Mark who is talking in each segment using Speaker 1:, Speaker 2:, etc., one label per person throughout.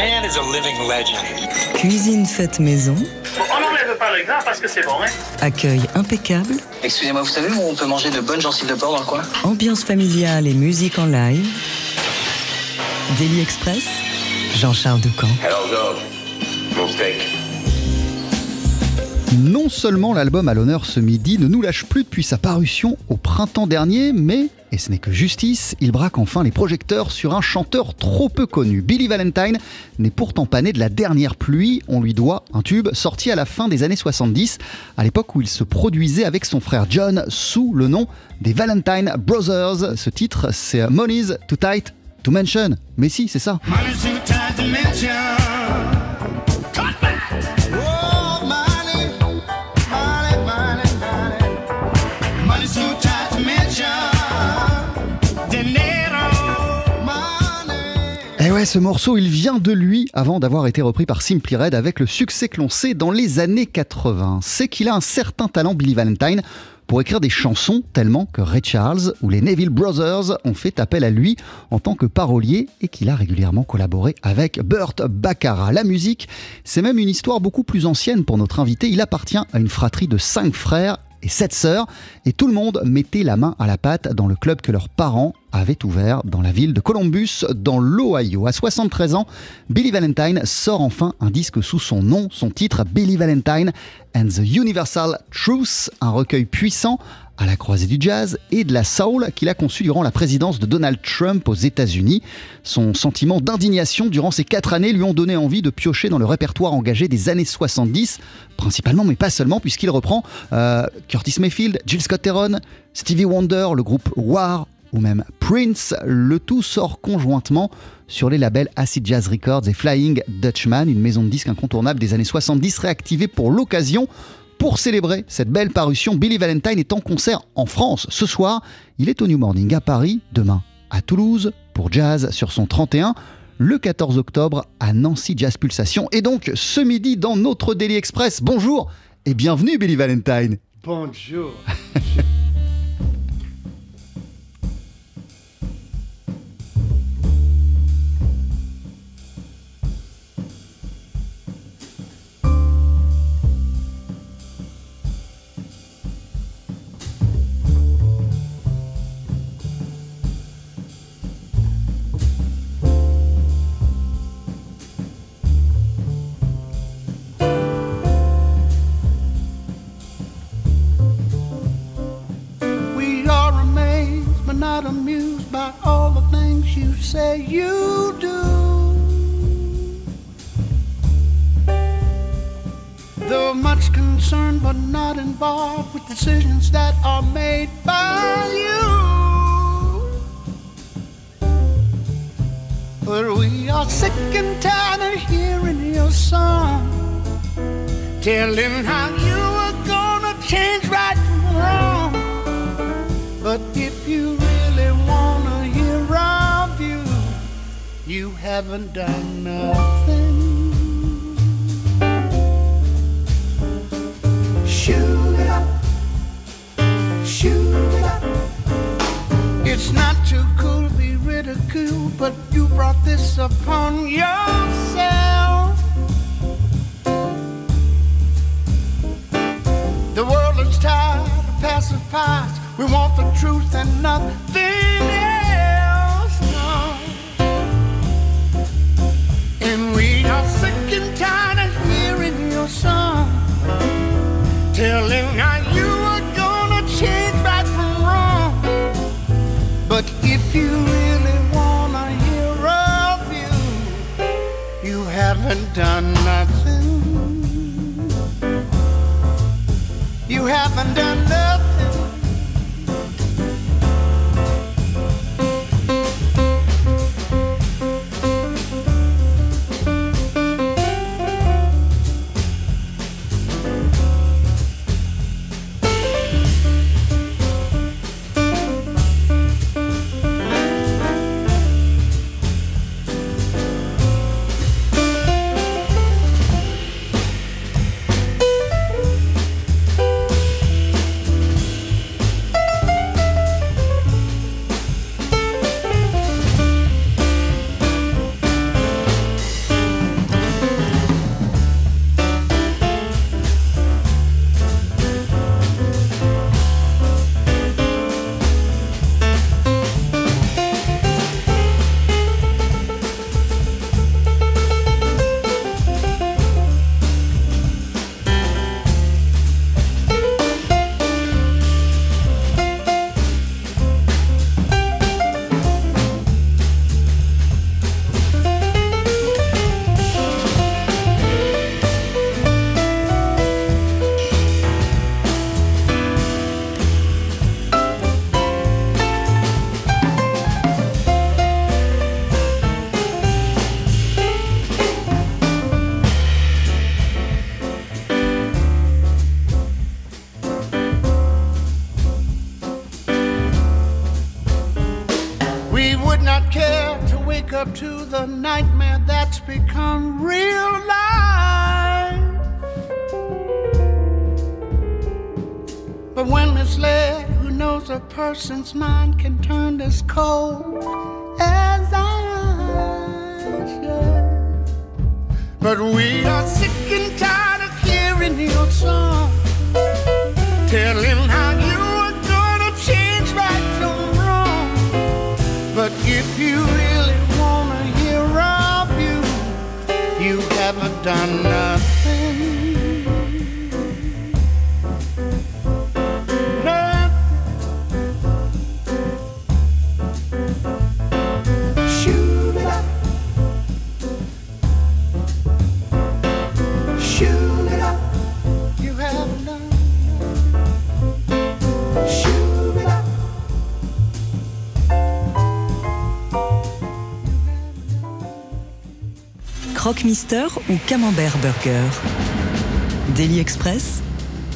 Speaker 1: man is a living legend.
Speaker 2: Cuisine faite maison.
Speaker 3: on n'enlève pas le gras parce que c'est bon, hein
Speaker 2: Accueil impeccable.
Speaker 4: Excusez-moi, vous savez où on peut manger de bonnes gencives de porc dans le coin?
Speaker 2: Ambiance familiale et musique en live. Daily Express. Jean-Charles Ducamp.
Speaker 5: Georges, mon steak.
Speaker 6: Non seulement l'album à l'honneur ce midi ne nous lâche plus depuis sa parution au printemps dernier, mais, et ce n'est que justice, il braque enfin les projecteurs sur un chanteur trop peu connu. Billy Valentine n'est pourtant pas né de la dernière pluie, on lui doit un tube sorti à la fin des années 70, à l'époque où il se produisait avec son frère John sous le nom des Valentine Brothers. Ce titre, c'est Money's Too Tight to Mention. Mais si, c'est ça. Ce morceau, il vient de lui avant d'avoir été repris par Simply Red avec le succès que l'on sait dans les années 80. C'est qu'il a un certain talent, Billy Valentine, pour écrire des chansons tellement que Ray Charles ou les Neville Brothers ont fait appel à lui en tant que parolier et qu'il a régulièrement collaboré avec Burt Baccarat. La musique, c'est même une histoire beaucoup plus ancienne pour notre invité. Il appartient à une fratrie de cinq frères et sept sœurs, et tout le monde mettait la main à la pâte dans le club que leurs parents avaient ouvert dans la ville de Columbus, dans l'Ohio. À 73 ans, Billy Valentine sort enfin un disque sous son nom, son titre Billy Valentine and the Universal Truth, un recueil puissant à la croisée du jazz et de la soul qu'il a conçu durant la présidence de Donald Trump aux États-Unis. Son sentiment d'indignation durant ces quatre années lui ont donné envie de piocher dans le répertoire engagé des années 70, principalement, mais pas seulement, puisqu'il reprend euh, Curtis Mayfield, Jill Scott-Heron, Stevie Wonder, le groupe War ou même Prince. Le tout sort conjointement sur les labels Acid Jazz Records et Flying Dutchman, une maison de disques incontournable des années 70 réactivée pour l'occasion. Pour célébrer cette belle parution, Billy Valentine est en concert en France ce soir. Il est au New Morning à Paris, demain à Toulouse pour Jazz sur son 31, le 14 octobre à Nancy Jazz Pulsation et donc ce midi dans notre Daily Express. Bonjour et bienvenue Billy Valentine.
Speaker 7: Bonjour. involved with decisions that are made by you. But we are sick and tired of hearing your song, telling how you are gonna change right from wrong. But if you really wanna hear our view, you haven't done nothing. It's not too cool to be ridiculed, but you brought this upon yourself. The world is tired of pacifiers. We want the truth and nothing you really wanna hear of you, you haven't done nothing. You haven't done
Speaker 8: person's mind can turn as cold
Speaker 2: Croque-Mister ou Camembert Burger Daily Express,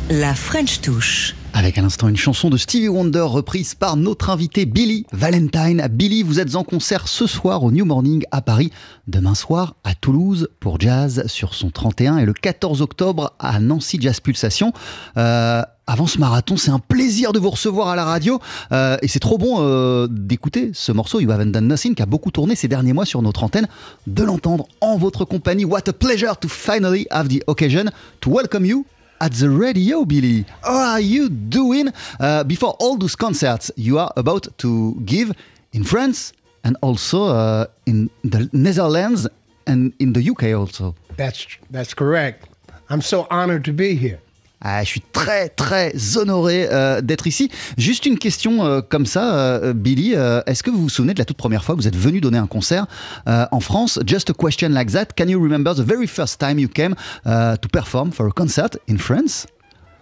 Speaker 2: la French touche.
Speaker 6: Avec à l'instant une chanson de Stevie Wonder reprise par notre invité Billy Valentine. Billy, vous êtes en concert ce soir au New Morning à Paris, demain soir à Toulouse pour Jazz sur son 31 et le 14 octobre à Nancy Jazz Pulsation. Euh, avant ce marathon, c'est un plaisir de vous recevoir à la radio euh, et c'est trop bon euh, d'écouter ce morceau You Haven't Done Nothing qui a beaucoup tourné ces derniers mois sur notre antenne, de l'entendre en votre compagnie. What a pleasure to finally have the occasion to welcome you at the radio, Billy. How are you doing uh, before all those concerts you are about to give in France and also uh, in the Netherlands and in the UK also?
Speaker 7: That's that's correct. I'm so honored to be here.
Speaker 6: Ah, je suis très très honoré euh, d'être ici. Juste une question euh, comme ça, euh, Billy. Est-ce que vous vous souvenez de la toute première fois que vous êtes venu donner un concert en France? Just a question like that. Can you remember the very first time you came uh, to perform for a concert in France?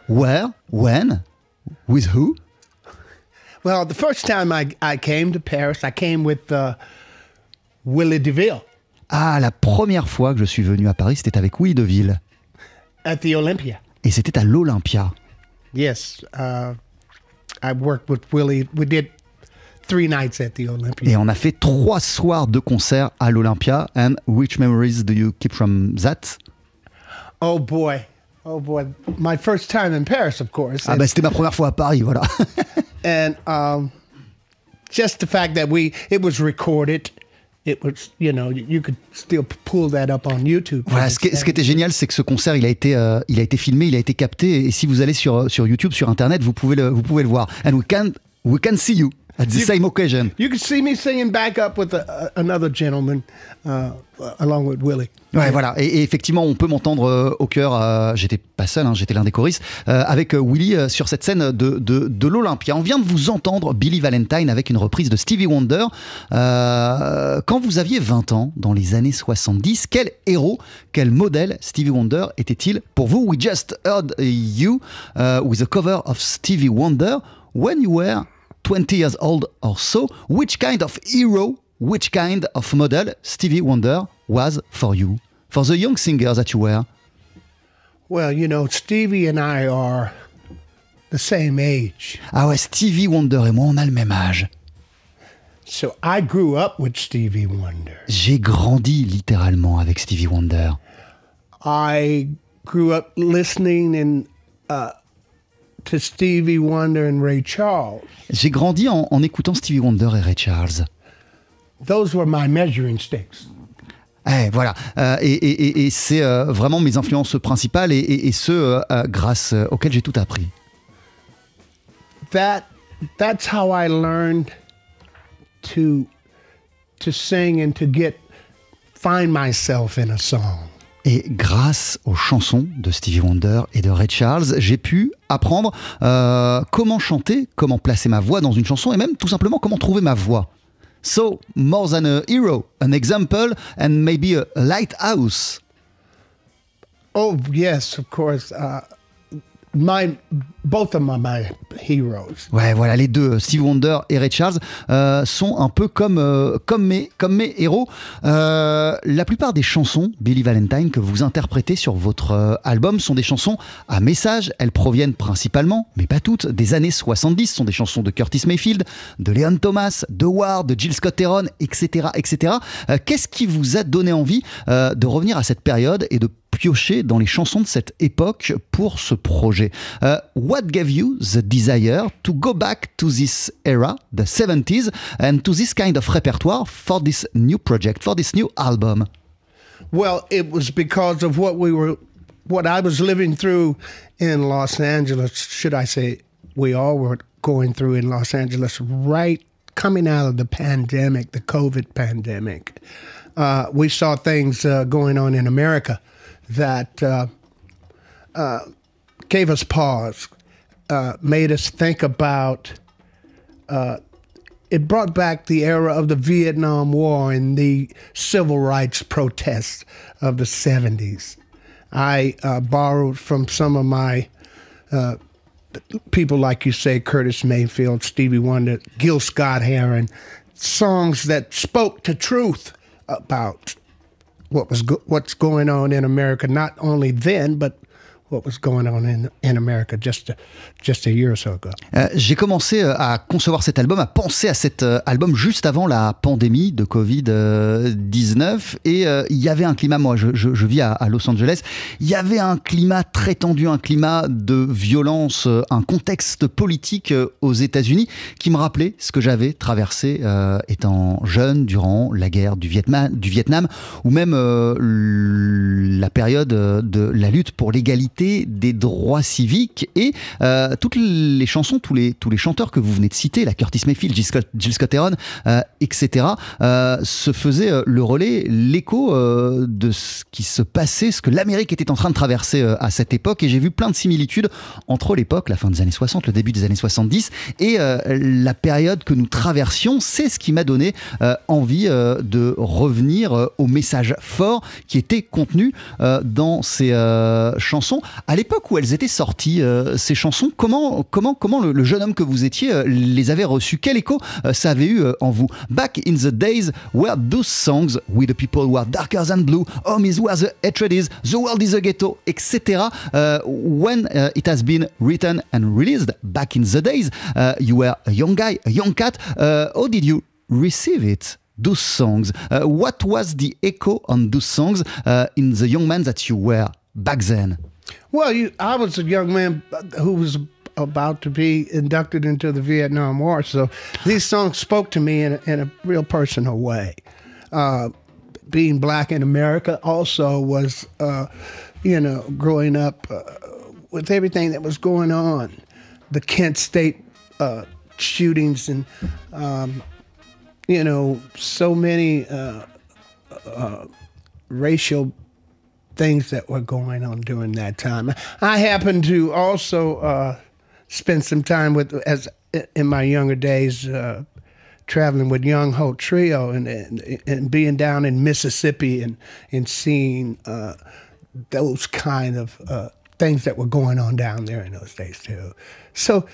Speaker 6: Where? When? With who?
Speaker 7: Well, the first time I, I came to Paris, I came with uh, Willie DeVille
Speaker 6: Ah, la première fois que je suis venu à Paris, c'était avec Willy Deville.
Speaker 7: at the Olympia.
Speaker 6: Et c'était à l'Olympia.
Speaker 7: Yes, uh, I worked with Willie. We did three nights at the
Speaker 6: Et
Speaker 7: Olympia.
Speaker 6: on a fait trois soirs de concert à l'Olympia. And which memories do you keep from that?
Speaker 7: Oh boy, oh boy, my first time in Paris, of course,
Speaker 6: Ah bah c'était ma première fois à Paris, voilà.
Speaker 7: and um, just the fact that we it was recorded. It was, you know, you could still pull that up on YouTube.
Speaker 6: Voilà, ce qui, ce qui était génial, c'est que ce concert, il a été, euh, il a été filmé, il a été capté, et si vous allez sur sur YouTube, sur Internet, vous pouvez le, vous pouvez le voir. And we can we can see you at the
Speaker 7: You-
Speaker 6: same occasion.
Speaker 7: You could see me singing back up with a, another gentleman, uh, along with Willie.
Speaker 6: Ouais, voilà. Et, et effectivement, on peut m'entendre euh, au cœur. euh, j'étais pas seul, hein, j'étais l'un des choristes euh, avec Willy sur cette scène de, de, de l'Olympia. On vient de vous entendre Billy Valentine avec une reprise de Stevie Wonder. Quand vous aviez 20 ans, dans les années 70, quel héros, quel modèle Stevie Wonder était-il pour vous? We just heard you with a cover of Stevie Wonder when you were 20 years old or so. Which kind of hero, which kind of model Stevie Wonder was for you? For the young singer that you were?
Speaker 7: Well, you know, Stevie and I are the same age.
Speaker 6: Ah ouais, Stevie Wonder et moi, on a le même âge.
Speaker 7: So I grew up with Stevie Wonder.
Speaker 6: J'ai grandi littéralement avec Stevie Wonder.
Speaker 7: I grew up listening and uh, to Stevie Wonder and Ray Charles.
Speaker 6: J'ai grandi en, en écoutant Stevie Wonder et Ray Charles.
Speaker 7: Those were my measuring sticks.
Speaker 6: Eh, voilà. Euh, et et- et- c'est euh, vraiment mes influences principales et, et- et ce, euh, euh, grâce euh, auxquelles j'ai tout appris.
Speaker 7: That that's how I learned to to sing and to get find myself in a song.
Speaker 6: Et grâce aux chansons de Stevie Wonder et de Ray Charles, j'ai pu apprendre euh, comment chanter, comment placer ma voix dans une chanson et même tout simplement comment trouver ma voix. So, more than a hero, an example and maybe a lighthouse.
Speaker 7: Oh yes, of course. Uh, my both of my, my heroes.
Speaker 6: Ouais, voilà, les deux, Steve Wonder et Ray Charles, euh, sont un peu comme, euh, comme, mes, comme mes héros. Euh, la plupart des chansons, Billy Valentine, que vous interprétez sur votre euh, album sont des chansons à message. Elles proviennent principalement, mais pas toutes, des années 70. Ce sont des chansons de Curtis Mayfield, de Leon Thomas, de Ward, de Jill Scott Heron, etc. etc. Euh, Qu'est-ce qui vous a donné envie euh, de revenir à cette période et de piocher dans les chansons de cette époque pour ce projet. Euh, what gave you the desire to go back to this era, the 70s, and to this kind of repertoire for this new project, for this new album?
Speaker 7: Well, it was because of what we were, what I was living through in Los Angeles. Should I say, we all were going through in Los Angeles right coming out of the pandemic, the COVID pandemic. Uh, we saw things uh, going on in America that uh, uh, gave us pause, uh, made us think about. uh, It brought back the era of the Vietnam War and the civil rights protests of the 70s. I uh, borrowed from some of my uh, people, like you say, Curtis Mayfield, Stevie Wonder, Gil Scott Heron, songs that spoke to truth about what was go- what's going on in America, not only then, but what was going on in, in America just a, just a year or so ago.
Speaker 6: J'ai commencé euh, à concevoir cet album, à penser à cet euh, album juste avant la pandémie de Covid-19. Et euh, il y avait un climat, moi je, vis à, Los Angeles, il y avait un climat très tendu, un climat de violence, un contexte politique aux États-Unis qui me rappelait ce que j'avais traversé étant jeune durant la guerre du Vietnam, ou même la période de la lutte pour l'égalité des droits civiques et euh, toutes les chansons, tous les, tous les chanteurs que vous venez de citer, la Curtis Mayfield, Jill Scott, euh, etc., euh, se faisaient euh, le relais, l'écho euh, de ce qui se passait, ce que l'Amérique était en train de traverser euh, à cette époque. Et j'ai vu plein de similitudes entre l'époque, la fin des années 60, le début des années 70, et la période que nous traversions. C'est ce qui m'a donné envie de revenir au message fort qui était contenu dans ces chansons. À l'époque où elles étaient sorties, euh, ces chansons, comment, comment, comment le, le jeune homme que vous étiez euh, les avait reçues? Quel écho euh, ça avait eu euh, en vous? Back in the days where those songs, We the people were darker than blue, Home is where the hatred is, The world is a ghetto, etc. Uh, when uh, it has been written and released back in the days, uh, you were a young guy, a young cat. Uh, how did you receive it? Those songs? What was the echo on those songs in the young man that you were back then?
Speaker 7: Well, you, I was a young man who was about to be inducted into the Vietnam War, so these songs spoke to me in a, in a real personal way. Uh, being black in America also was, uh, you know, growing up uh, with everything that was going on, the Kent State uh, shootings, and um, you know, so many uh, uh, racial things that were going on during that time. I happened to also uh, spend some time with, as in my younger days, uh, traveling with Young Ho Trio and, and and being down in Mississippi and and seeing uh, those kind of uh, things that were going on down there in those days too. So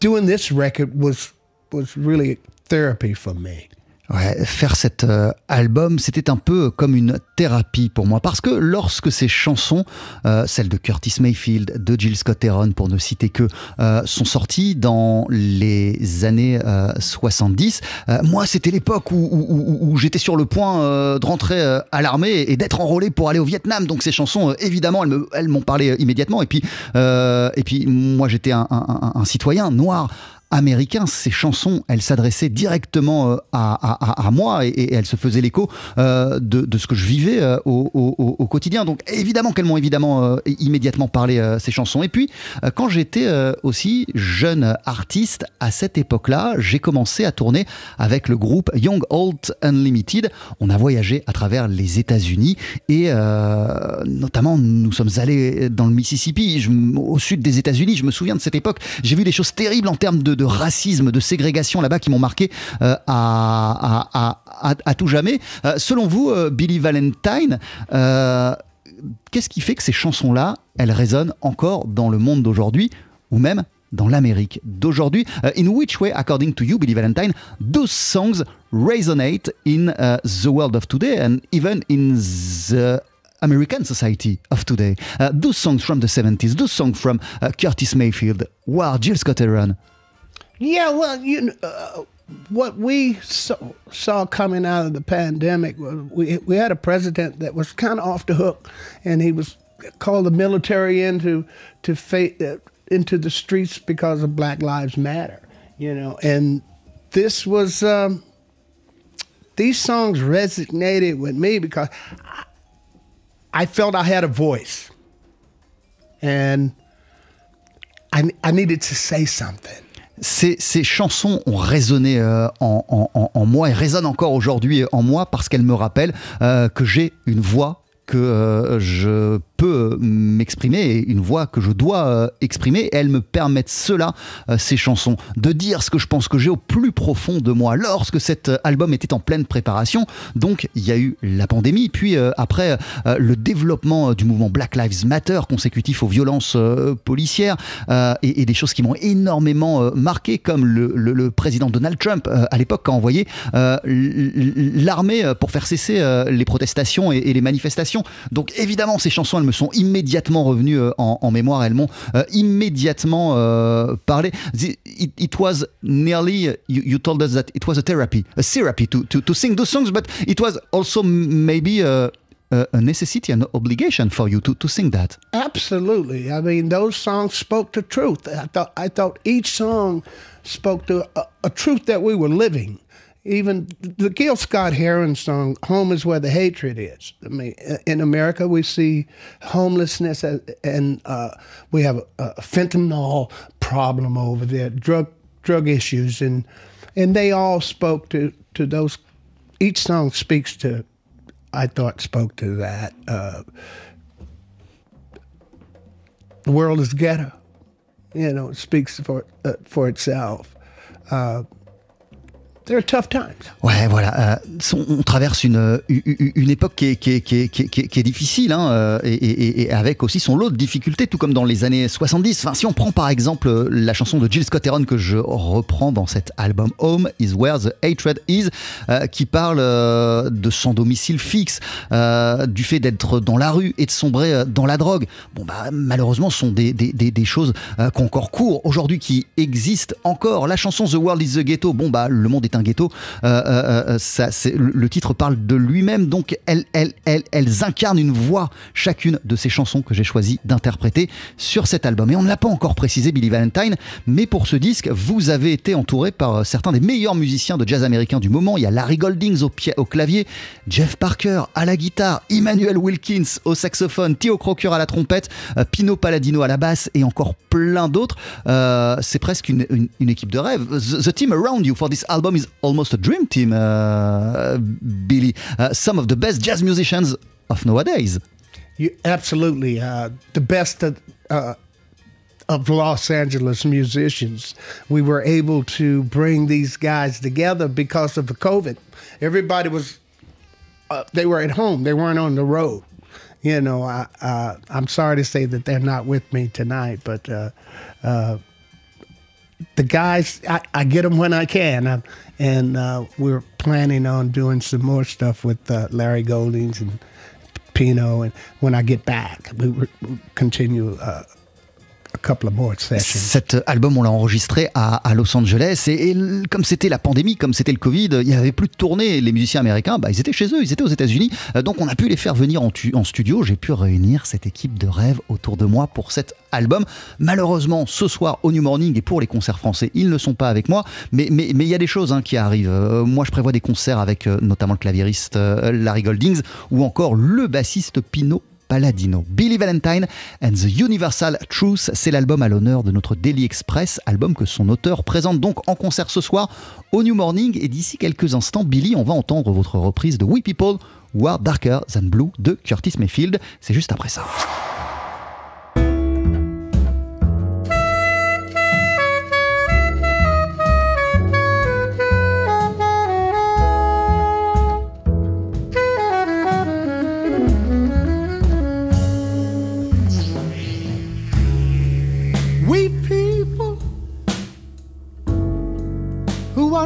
Speaker 7: doing this record was was really therapy for me.
Speaker 6: Ouais, faire cet euh, album, c'était un peu comme une thérapie pour moi. Parce que lorsque ces chansons, euh, celles de Curtis Mayfield, de Jill Scott Heron, pour ne citer que, euh, sont sorties dans les années euh, 70, euh, moi, c'était l'époque où, j'étais sur le point de rentrer à l'armée et d'être enrôlé pour aller au Vietnam. Donc ces chansons, évidemment, elles m'ont parlé immédiatement. Et puis, moi, j'étais un citoyen noir américain. Ces chansons, elles s'adressaient directement euh, à, moi et, elles se faisaient l'écho euh, de, ce que je vivais euh, au, quotidien. Donc évidemment qu'elles m'ont évidemment immédiatement parlé ces chansons. Et puis quand j'étais aussi jeune artiste à cette époque-là, j'ai commencé à tourner avec le groupe Young Old Unlimited. On a voyagé à travers les États-Unis et notamment nous sommes allés dans le Mississippi, au sud des États-Unis. Je me souviens de cette époque. J'ai vu des choses terribles en termes de, de racisme, de ségrégation là-bas qui m'ont marqué euh, à, tout jamais. Euh, selon vous, euh, Billy Valentine, qu'est-ce qui fait que ces chansons-là, elles résonnent encore dans le monde d'aujourd'hui ou même dans l'Amérique d'aujourd'hui? In which way, according to you, Billy Valentine, those songs resonate in uh, the world of today and even in the American society of today? Uh, those songs from the 70s, those songs from uh, Curtis Mayfield, War, Jill Scott Heron.
Speaker 7: Yeah, well, you uh, what we saw, saw coming out of the pandemic, was we we had a president that was kind of off the hook, and he was called the military into to fa- uh, into the streets because of Black Lives Matter, you know, and this was um, these songs resonated with me because I, I felt I had a voice, and I I needed to say something.
Speaker 6: Ces, chansons ont résonné euh, en, moi et résonnent encore aujourd'hui en moi parce qu'elles me rappellent euh, que j'ai une voix que euh, je peux m'exprimer et une voix que je dois euh, exprimer et elles me permettent cela, euh, ces chansons, de dire ce que je pense que j'ai au plus profond de moi lorsque cet euh, album était en pleine préparation. Donc il y a eu la pandémie, puis euh, après euh, le développement euh, du mouvement Black Lives Matter consécutif aux violences euh, policières euh, et, des choses qui m'ont énormément euh, marqué, comme le, président Donald Trump euh, à l'époque a envoyé euh, l'armée euh, pour faire cesser euh, les protestations et, et les manifestations. Donc évidemment ces chansons elles me sont immédiatement revenues euh, en, mémoire, elles m'ont euh, immédiatement euh, parlé. It, was nearly you, told us that it was a therapy, a therapy to, to, to sing those songs, but it was also maybe a, a, a necessity, an obligation for you to, to sing that.
Speaker 7: Absolutely. I mean, those songs spoke the truth. I thought I thought each song spoke to a truth that we were living. Even the Gil Scott Heron song, "Home is where the hatred is." I mean, in America, we see homelessness as, and uh, we have a, a fentanyl problem over there, drug drug issues, and and they all spoke to to those. Each song speaks to, I thought, spoke to that. Uh, the world is ghetto. You know, it speaks for uh, for itself. There are tough times.
Speaker 6: Ouais, voilà. euh, on traverse une, une époque qui est, qui est- qui est- qui est- qui est- qui est difficile, hein, et, et- et avec aussi son lot de difficultés, tout comme dans les années 70. Enfin, si on prend par exemple euh, la chanson de Jill Scott Heron que je reprends dans cet album Home is Where the Hatred Is, euh, qui parle euh, de son domicile fixe, du fait d'être dans la rue et de sombrer dans la drogue. Bon, bah, malheureusement, ce sont des, des, des, des choses encore cours aujourd'hui, qui existent encore. La chanson The World is the Ghetto, bon, bah, le monde est un ghetto. Euh, euh, euh, le titre parle de lui-même, donc elles, incarnent une voix, chacune de ces chansons que j'ai choisi d'interpréter sur cet album. Et on ne l'a pas encore précisé, Billy Valentine, mais pour ce disque, vous avez été entouré par certains des meilleurs musiciens de jazz américain du moment. Il y a Larry Goldings au, clavier, Jeff Parker à la guitare, Emmanuel Wilkins au saxophone, Theo Crocker à la trompette, Pino Palladino à la basse et encore plein d'autres. C'est presque une, équipe de rêve. The team around you for this album is almost a dream team, uh, Billy. Uh, some of the best jazz musicians of nowadays.
Speaker 7: You absolutely uh, the best of, uh, of Los Angeles musicians. We were able to bring these guys together because of the COVID. Everybody was uh, they were at home. They weren't on the road. You know, I, I'm sorry to say that they're not with me tonight, but uh, uh, the guys, I, I get them when I can, uh, and uh, we're planning on doing some more stuff with uh, Larry Goldings and Pino, and when I get back, we will continue uh,
Speaker 6: Cet album, on l'a enregistré à, Los Angeles et, comme c'était la pandémie, comme c'était le Covid, il n'y avait plus de tournée. Les musiciens américains, bah, ils étaient chez eux, ils étaient aux États-Unis. Euh, donc on a pu les faire venir en, tu- en studio. J'ai pu réunir cette équipe de rêve autour de moi pour cet album. Malheureusement, ce soir au New Morning et pour les concerts français, ils ne sont pas avec moi. Mais il y a des choses hein, qui arrivent. Euh, moi, je prévois des concerts avec euh, notamment le claviériste euh, Larry Goldings ou encore le bassiste Pino Palladino. Billy Valentine and the Universal Truth, c'est l'album à l'honneur de notre Daily Express, album que son auteur présente donc en concert ce soir au New Morning. Et d'ici quelques instants, Billy, on va entendre votre reprise de We People Who Are Darker Than Blue de Curtis Mayfield. C'est juste après ça.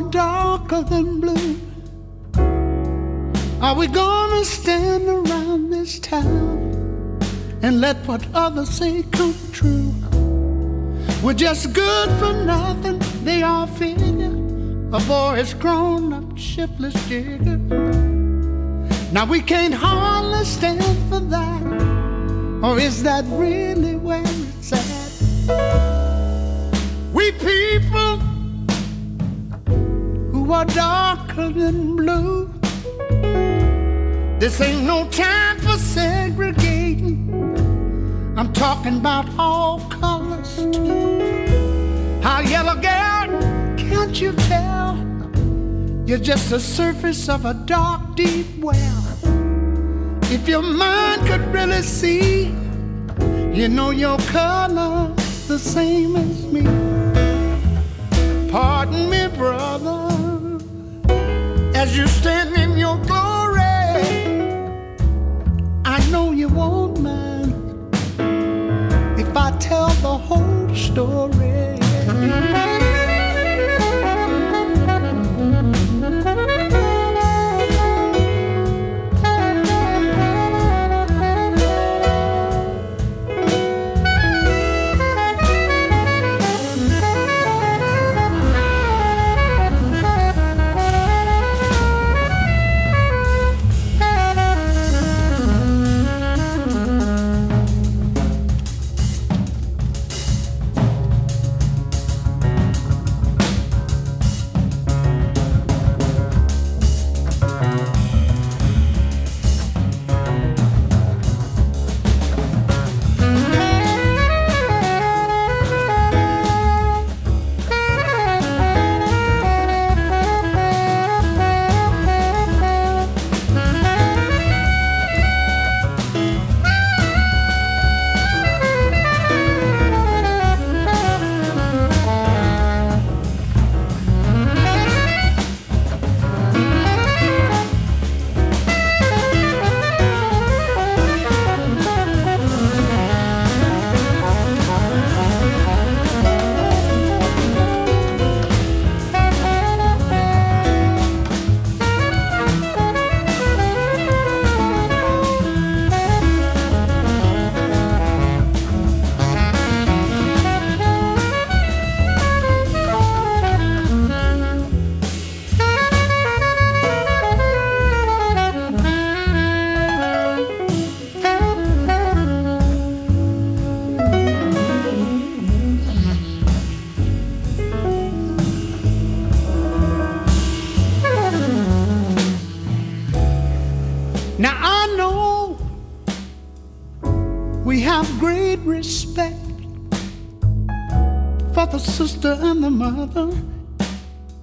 Speaker 7: Darker than blue? Are we gonna stand around this town and let what others say come true? We're just good for nothing, they all figure. A boy is grown up, shiftless jigger. Now we can't hardly stand for that. Or is that really where it's at? We people are darker than blue. This ain't no time for segregating. I'm talking about all colors too. How yellow girl, can't you tell? You're just the surface of a dark, deep well. If your mind could really see, you know your color's the same as me. Pardon me, brother, as you stand in your glory. I know you won't mind if I tell the whole story.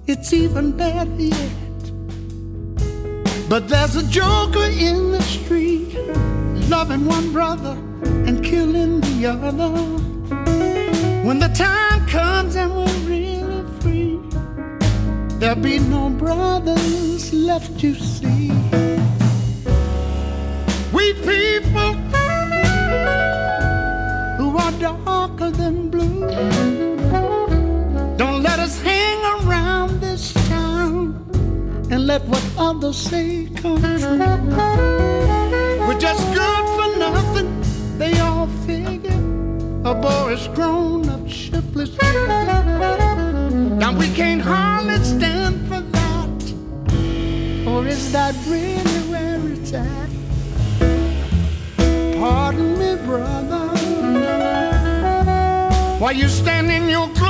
Speaker 7: It's even better yet. But there's a joker in the street, loving one brother and killing the other. When the time comes and we're really free, there'll be no brothers left, to see. We people who are darker than blue. Let us hang around this town and let what others say come true. We're just good for nothing, they all figure. A boy is grown up, shiftless. Now we can't hardly stand for that. Or is that really where it's at? Pardon me, brother. While you stand in your glory,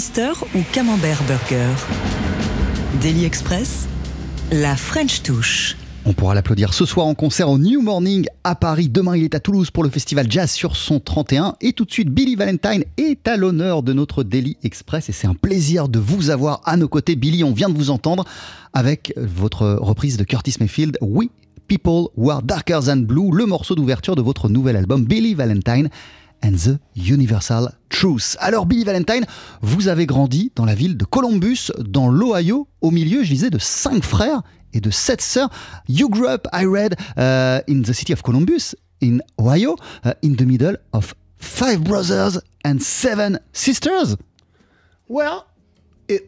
Speaker 2: Mister ou Camembert Burger Daily Express, la French touche.
Speaker 6: On pourra l'applaudir ce soir en concert au New Morning à Paris. Demain, il est à Toulouse pour le festival Jazz sur son 31. Et tout de suite, Billy Valentine est à l'honneur de notre Daily Express. Et c'est un plaisir de vous avoir à nos côtés. Billy, on vient de vous entendre avec votre reprise de Curtis Mayfield, We People Who Are Darker Than Blue, le morceau d'ouverture de votre nouvel album Billy Valentine and the Universal Truth. Alors Billy Valentine, vous avez grandi dans la ville de Columbus, dans l'Ohio, au milieu, je disais, de cinq frères et de sept sœurs. You grew up, I read, uh, in the city of Columbus, in Ohio, uh, in the middle of five brothers and seven sisters.
Speaker 7: Well,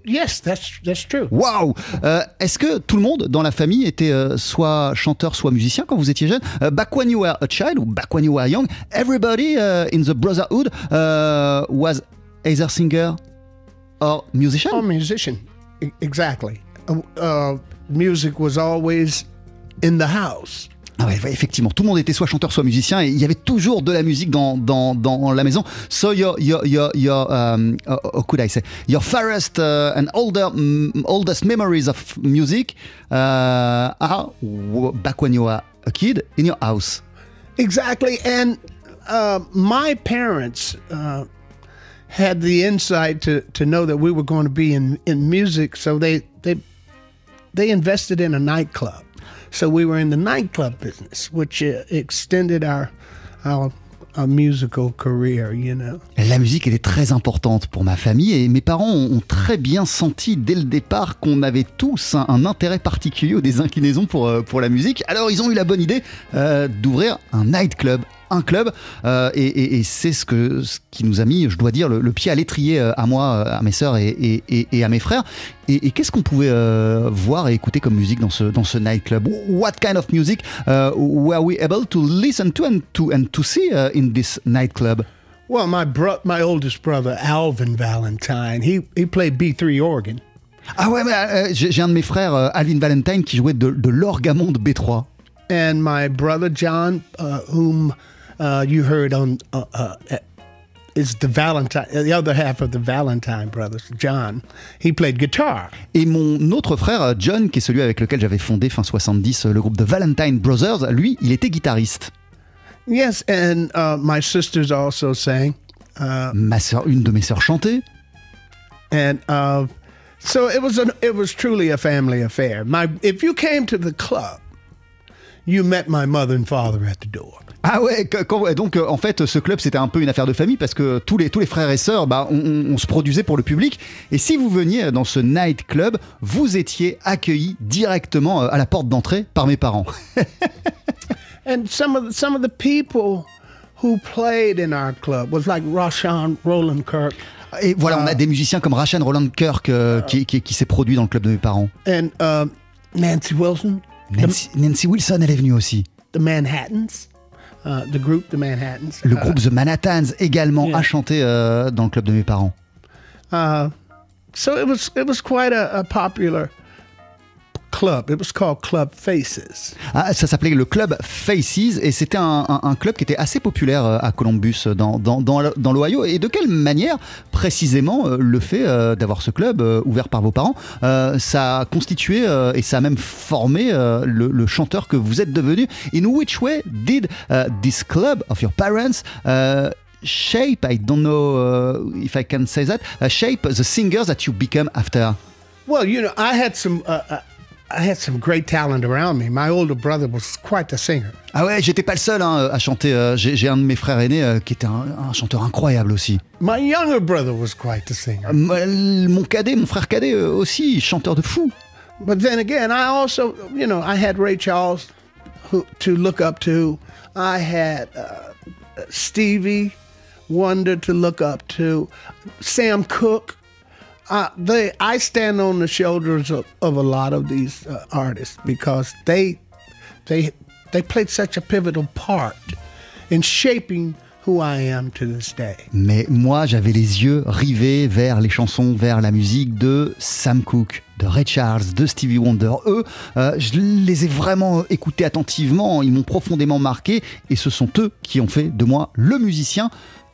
Speaker 7: yes, that's that's true.
Speaker 6: Waouh Euh, Est-ce que tout le monde dans la famille était euh, soit chanteur, soit musicien quand vous étiez jeune? Euh, Back when you were a child ou back when you were young, everybody uh, in the brotherhood uh, was either singer or musician?
Speaker 7: A musician, E- exactly. Uh, uh, music was always in the house.
Speaker 6: Ah ouais, ouais, effectivement, tout le monde était soit chanteur, soit musicien, et il y avait toujours de la musique dans, dans, dans la maison. So your your your your um, how could I say? Your fairest uh, and older mm, oldest memories of music uh, are back when you were a kid in your house.
Speaker 7: Exactly, and uh, my parents uh, had the insight to to know that we were going to be in in music, so they they they invested in a nightclub. So we were in the nightclub business, which uh, extended our our, our musical career. You know.
Speaker 6: La musique est très importante pour ma famille et mes parents ont, très bien senti dès le départ qu'on avait tous un, un intérêt particulier ou des inclinaisons pour, euh, pour la musique. Alors ils ont eu la bonne idée euh, d'ouvrir un nightclub. Un club, euh, et, et- et c'est ce, que, ce qui nous a mis, je dois dire, le, le pied à l'étrier euh, à moi, euh, à mes sœurs et, et- à mes frères. Et, qu'est-ce qu'on pouvait euh, voir et écouter comme musique dans ce, dans ce nightclub? What kind of music uh, were we able to listen to and to, and to see uh, in this nightclub?
Speaker 7: Well, my bro- my oldest brother Alvin Valentine, he he played B three organ.
Speaker 6: Ah ouais, euh, j'ai un de mes frères, euh, Alvin Valentine, qui jouait de, de l'orgamonde B3.
Speaker 7: and my brother John, uh, whom uh, you heard on, uh, uh, is the Valentine, the other half of the Valentine brothers, John. He played guitar.
Speaker 6: Et mon autre frère, John, qui est celui avec lequel j'avais fondé fin 70 euh, le groupe de Valentine Brothers, lui, il était guitariste.
Speaker 7: Yes, and uh, my sisters also sang,
Speaker 6: Ma sœur, une de mes sœurs chantait.
Speaker 7: and uh, so it was an it was truly a family affair. My if you came to the club, you met my mother and father at the door.
Speaker 6: Ah ouais, quand- donc euh, en fait ce club c'était un peu une affaire de famille parce que tous les, tous les frères et sœurs, bah, on, on- on se produisait pour le public. Et si vous veniez dans ce night club, vous étiez accueillis directement euh, à la porte d'entrée par mes parents.
Speaker 7: And some of the, some of the people who played in our club was like Rashawn Roland Kirk
Speaker 6: Et voilà, on a des musiciens comme Rashan Roland Kirk euh, qui, qui- qui s'est produit dans le club de mes parents.
Speaker 7: and uh, Nancy Wilson,
Speaker 6: Nancy, Nancy Wilson, elle est venue aussi.
Speaker 7: the Manhattans, uh, the group, the Manhattans.
Speaker 6: Le
Speaker 7: Uh,
Speaker 6: groupe The Manhattans également
Speaker 7: Yeah.
Speaker 6: a chanté euh, dans le club de mes parents.
Speaker 7: Uh, so it was it was quite a, a popular club. It was called Club Faces.
Speaker 6: Ah, ça s'appelait le club Faces et c'était un, un- un club qui était assez populaire euh, à Columbus euh, dans, dans, dans, dans l'Ohio. Et de quelle manière précisément euh, le fait d'avoir ce club ouvert par vos parents, ça a constitué et ça a même formé le, le chanteur que vous êtes devenu? In which way did uh, this club of your parents uh, shape, I don't know uh, if I can say that, uh, shape the singers that you became after?
Speaker 7: Well, you know, I had some uh, I had some great talent around me. My older brother was quite a singer.
Speaker 6: Ah ouais, j'étais pas le seul hein, à chanter. euh, J'ai j'ai un de mes frères aînés euh, qui était un, un chanteur incroyable aussi.
Speaker 7: My younger brother was quite a singer.
Speaker 6: Euh, Mon cadet, mon frère cadet euh, aussi, chanteur de fou.
Speaker 7: But then again, I also, you know, I had Ray Charles who, to look up to. I had uh, Stevie Wonder to look up to. Sam Cooke. Uh, they, I stand on the shoulders of, of a lot of these uh, artists because they, they, they played such a pivotal part in shaping who I am to this day.
Speaker 6: Mais moi, j'avais les yeux rivés vers les chansons, vers la musique de Sam Cooke, de Ray Charles, de Stevie Wonder. Eux, euh, je les ai vraiment écoutés attentivement, ils m'ont profondément marqué et ce sont eux qui ont fait de moi le musicien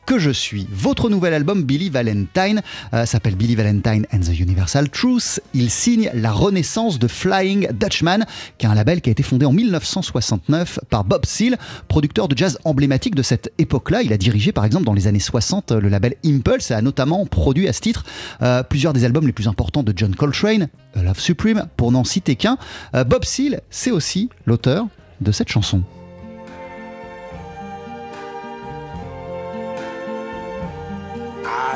Speaker 6: que je suis. Votre nouvel album Billy Valentine euh, s'appelle Billy Valentine and the Universal Truth. Il signe la renaissance de Flying Dutchman, qui est un label qui a été fondé en 1969 par Bob Seal, producteur de jazz emblématique de cette époque-là. Il a dirigé par exemple dans les années 60 le label Impulse et a notamment produit à ce titre euh, plusieurs des albums les plus importants de John Coltrane, A Love Supreme, pour n'en citer qu'un. Euh, Bob Seal, c'est aussi l'auteur de cette chanson.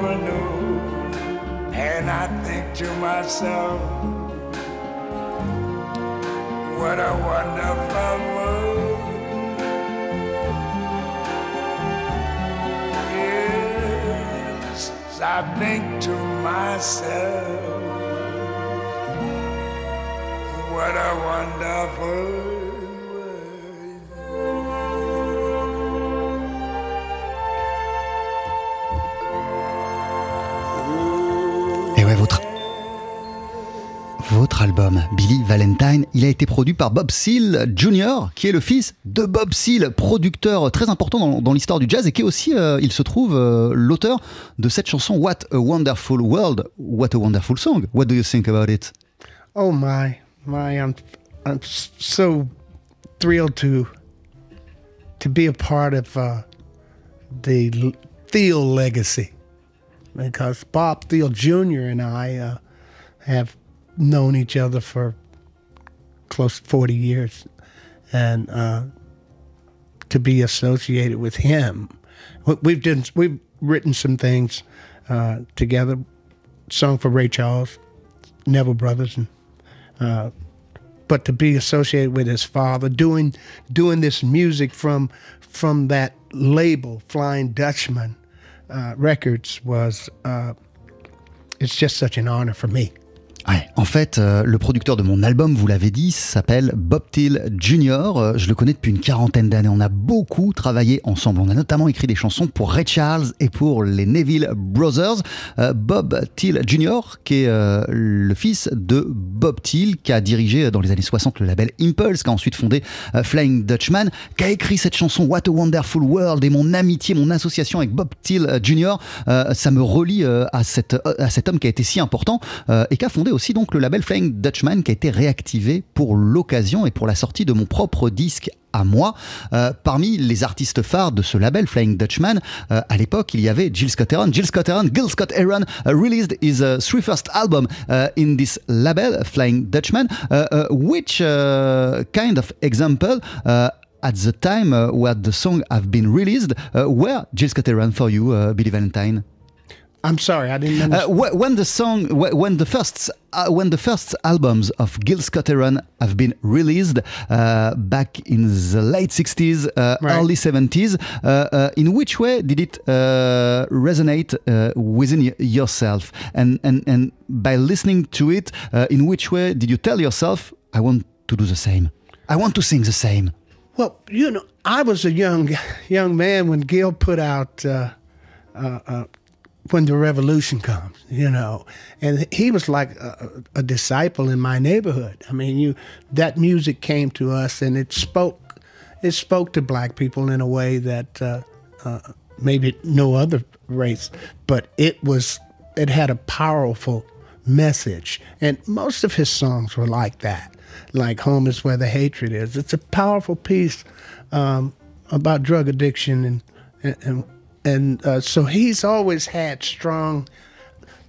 Speaker 8: knew. And I think to myself, what a wonderful world. Yes, I think to myself, what a wonderful
Speaker 6: Billy Valentine, il a été produit par Bob Seal Jr., qui est le fils de Bob Seal, producteur très important dans, l'histoire du jazz et qui est aussi, euh, il se trouve, euh, l'auteur de cette chanson What a Wonderful World, What a Wonderful Song. What do you think about it?
Speaker 7: Oh my, my! I'm I'm so thrilled to to be a part of uh, the Thiel legacy because Bob Thiel Jr. and I uh, have known each other for close to 40 years, and uh, to be associated with him, we- we've done we've written some things uh, together, Song for Ray Charles, Neville Brothers, and uh, but to be associated with his father, doing doing this music from from that label, Flying Dutchman uh, Records, was uh, it's just such an honor for me.
Speaker 6: Ouais, en fait, euh, le producteur de mon album, vous l'avez dit, s'appelle Bob Thiel Jr. Euh, je le connais depuis une quarantaine d'années. On a beaucoup travaillé ensemble. On a notamment écrit des chansons pour Ray Charles et pour les Neville Brothers. Euh, Bob Thiel Jr., qui est euh, le fils de Bob Thiel, qui a dirigé euh, dans les années 60 le label Impulse, qui a ensuite fondé euh, Flying Dutchman, qui a écrit cette chanson What a Wonderful World et mon amitié, mon association avec Bob euh, Jr. ça me relie à, cette, à cet homme qui a été si important et qui a fondé aussi donc le label Flying Dutchman qui a été réactivé pour l'occasion et pour la sortie de mon propre disque à moi. Euh, parmi les artistes phares de ce label Flying Dutchman, euh, à l'époque, il y avait Jill Scott Heron. Jill Scott Heron, Gil Scott Heron uh, released his three first album in this label, Flying Dutchman, which uh, kind of example uh, at the time uh, where the song have been released, were Jill Scott Heron for you, Billy Valentine?
Speaker 7: I'm sorry, I didn't
Speaker 6: Uh, wh- when the song, wh- when the first, uh, when the first albums of Gil Scott Heron have been released uh, back in the late '60s, uh,
Speaker 7: Right.
Speaker 6: early '70s, uh, uh, in which way did it uh, resonate uh, within yourself? And and and by listening to it, uh, in which way did you tell yourself, "I want to do the same. I want to sing the same"?
Speaker 7: Well, you know, I was a young young man when Gil put out uh, uh, uh, "When the Revolution Comes," you know, and he was like a, a disciple in my neighborhood. I mean, you that music came to us, and it spoke it spoke to black people in a way that uh, uh, maybe no other race, but it was it had a powerful message, and most of his songs were like that like home is where the hatred is. It's a powerful piece um, about drug addiction and and and uh, so he's always had strong.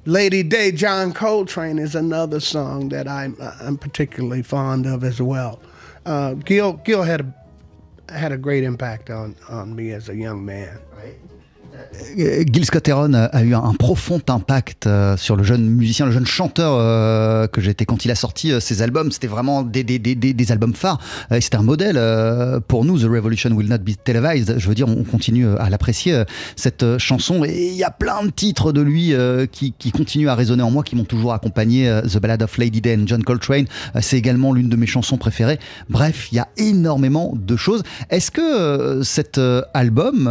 Speaker 7: Lady Day, John Coltrane is another song that I'm I'm particularly fond of as well. Uh, Gil Gil had a had a great impact on on me as a young man.
Speaker 6: Euh, Gil Scott Heron a eu un profond impact euh, sur le jeune musicien, le jeune chanteur euh, que j'étais quand il a sorti ses albums. C'était vraiment des, albums phares. C'était un modèle pour nous. The Revolution Will Not Be Televised. Je veux dire, on continue à l'apprécier cette chanson. Et il y a plein de titres de lui qui, qui continuent à résonner en moi, qui m'ont toujours accompagné. The Ballad of Lady Day and John Coltrane, c'est également l'une de mes chansons préférées. Bref, il y a énormément de choses. Est-ce que cet album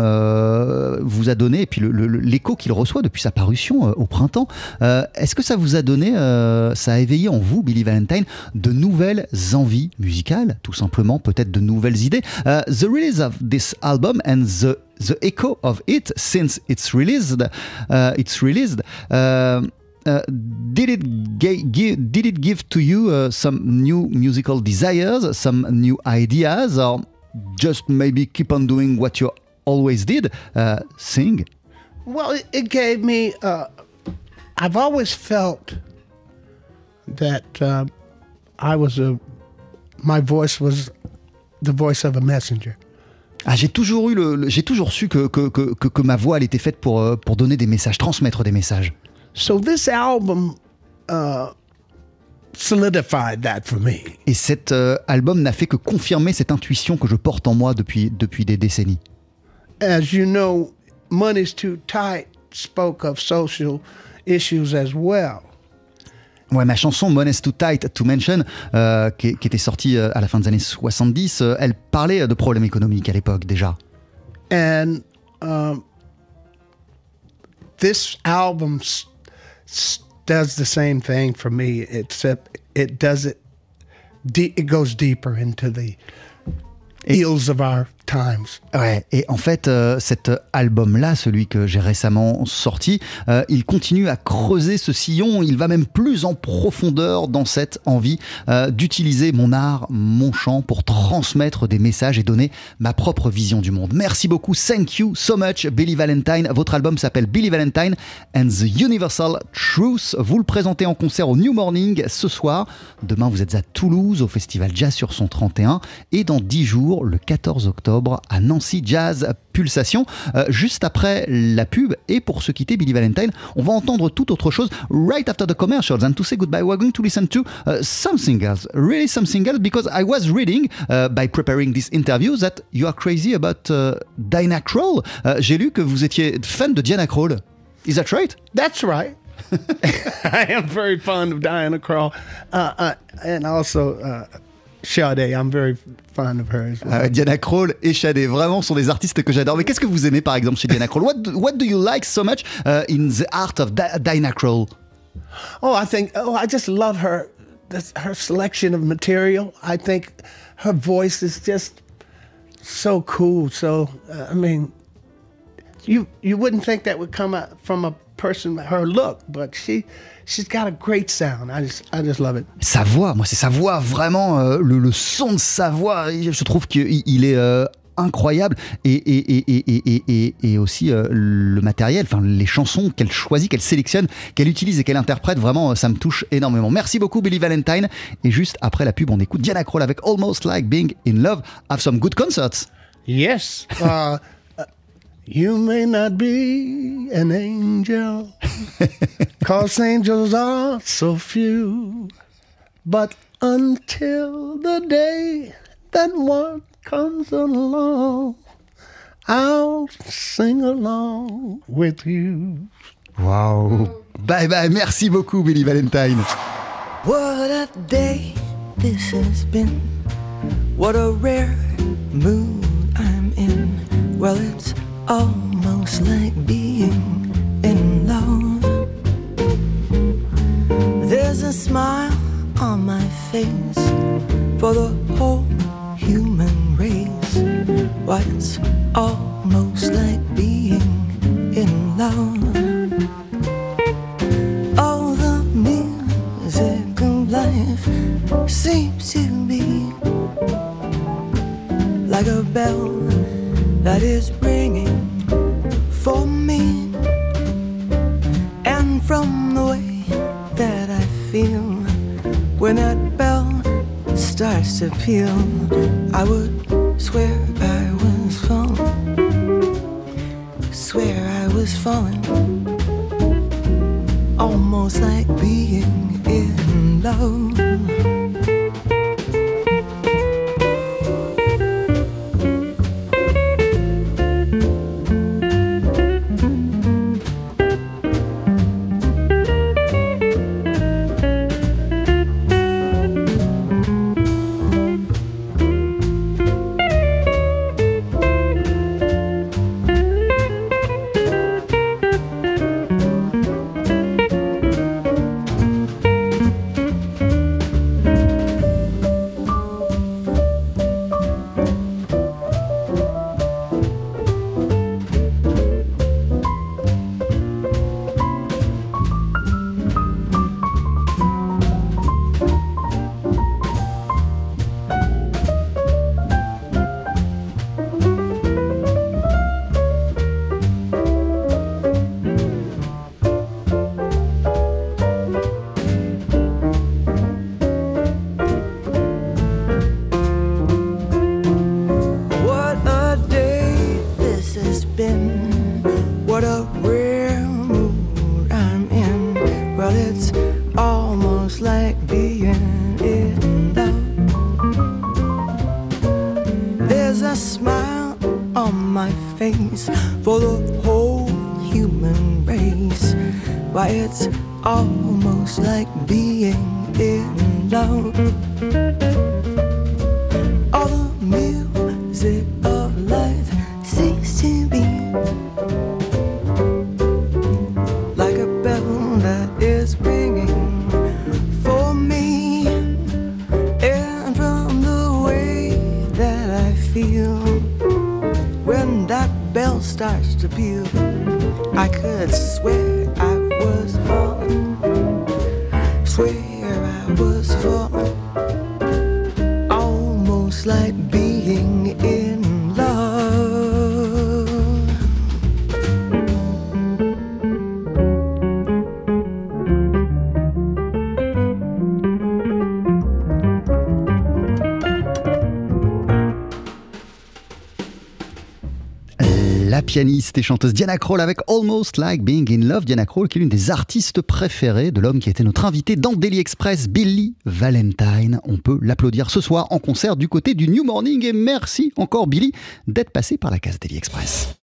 Speaker 6: vous a donné, et puis l'écho qu'il reçoit depuis sa parution euh, au printemps, euh, est-ce que ça vous a donné, euh, ça a éveillé en vous, Billy Valentine, de nouvelles envies musicales, tout simplement, peut-être de nouvelles idées? The release of this album and the the echo of it since it's released, uh, it's released. Uh, uh, did it give, did it give to you some new musical desires, some new ideas, or just maybe keep on doing what you always did, uh, sing?
Speaker 7: Well, it, gave me. Uh, I've always felt that uh, I was a. My voice was the voice of a messenger.
Speaker 6: Ah, j'ai toujours eu le, j'ai toujours su que que, que, que, ma voix elle était faite pour euh, pour donner des messages, transmettre des messages.
Speaker 7: So this album uh, solidified that for me.
Speaker 6: Et cet euh, album n'a fait que confirmer cette intuition que je porte en moi depuis depuis des décennies.
Speaker 7: As you know, Money's Too Tight spoke of social issues as well.
Speaker 6: Ouais, ma chanson Money's Too Tight to Mention, euh, qui, qui, était sortie euh, à la fin des années 70, euh, elle parlait de problèmes économiques à l'époque déjà.
Speaker 7: And um, this album does the same thing for me, except it does it, it goes deeper into the ills of our
Speaker 6: Ouais, et en fait, euh, cet album-là, celui que j'ai récemment sorti, euh, il continue à creuser ce sillon, il va même plus en profondeur dans cette envie euh, d'utiliser mon art, mon chant pour transmettre des messages et donner ma propre vision du monde. Merci beaucoup, thank you so much, Billy Valentine. Votre album s'appelle Billy Valentine and the Universal Truth. Vous le présentez en concert au New Morning ce soir. Demain, vous êtes à Toulouse au Festival Jazz sur son 31 et dans 10 jours, le 14 octobre, à Nancy Jazz Pulsation. Euh, juste après la pub, et pour se quitter, Billy Valentine, on va entendre tout autre chose right after the commercials. And to say goodbye, we're going to listen to uh, something else, really something else, because I was reading uh, by preparing this interview that you are crazy about uh, Diana Kroll. Uh, j'ai lu que vous étiez fan de Diana Kroll. Is that right?
Speaker 7: That's right. I am very fond of Diana Krall, uh, uh, and also uh, Sade, I'm very fond of her as well.
Speaker 6: Uh, Diana Krall et Sade, vraiment sont des artistes que j'adore. Mais qu'est-ce que vous aimez par exemple chez Diana Krall what do, what do you like so much uh, in the art of Di Diana Krall?
Speaker 7: Oh, I think oh, I just love her this, her selection of material. I think her voice is just so cool. So uh, I mean, you you wouldn't think that would come from a person her look, but she she's got a great sound. I just I just love it.
Speaker 6: Sa voix, moi c'est sa voix vraiment euh, le, le, son de sa voix. Je trouve qu'il il est euh, incroyable et, et, et, et, et aussi euh, le matériel, enfin les chansons qu'elle choisit, qu'elle sélectionne, qu'elle utilise et qu'elle interprète, vraiment ça me touche énormément. Merci beaucoup Billy Valentine et juste après la pub on écoute Diana Krall avec Almost Like Being in Love. Have some good concerts.
Speaker 7: Yes. Uh, You may not be an angel, cause angels are so few. But until the day that one comes along, I'll sing along with you.
Speaker 6: Wow. Bye bye. Merci beaucoup, Billy Valentine.
Speaker 8: What a day this has been.
Speaker 9: What a rare mood I'm in. Well, it's almost like being in love. There's a smile on my face for the whole human race. Why, it's almost like being in love. All the music of life seems to be like a bell that is ringing for me. And from the way that I feel when that bell starts to peal, I would swear I was falling. Swear I was falling. Almost like being in love. There's a smile on my face for the whole human race. Why, it's almost like being in love.
Speaker 6: Pianiste chanteuse Diana Krall avec Almost Like Being in Love. Diana Krall qui est l'une des artistes préférées de l'homme qui été notre invité dans Daily Express, Billy Valentine. On peut l'applaudir ce soir en concert du côté du New Morning et merci encore Billy d'être passé par la case Daily Express.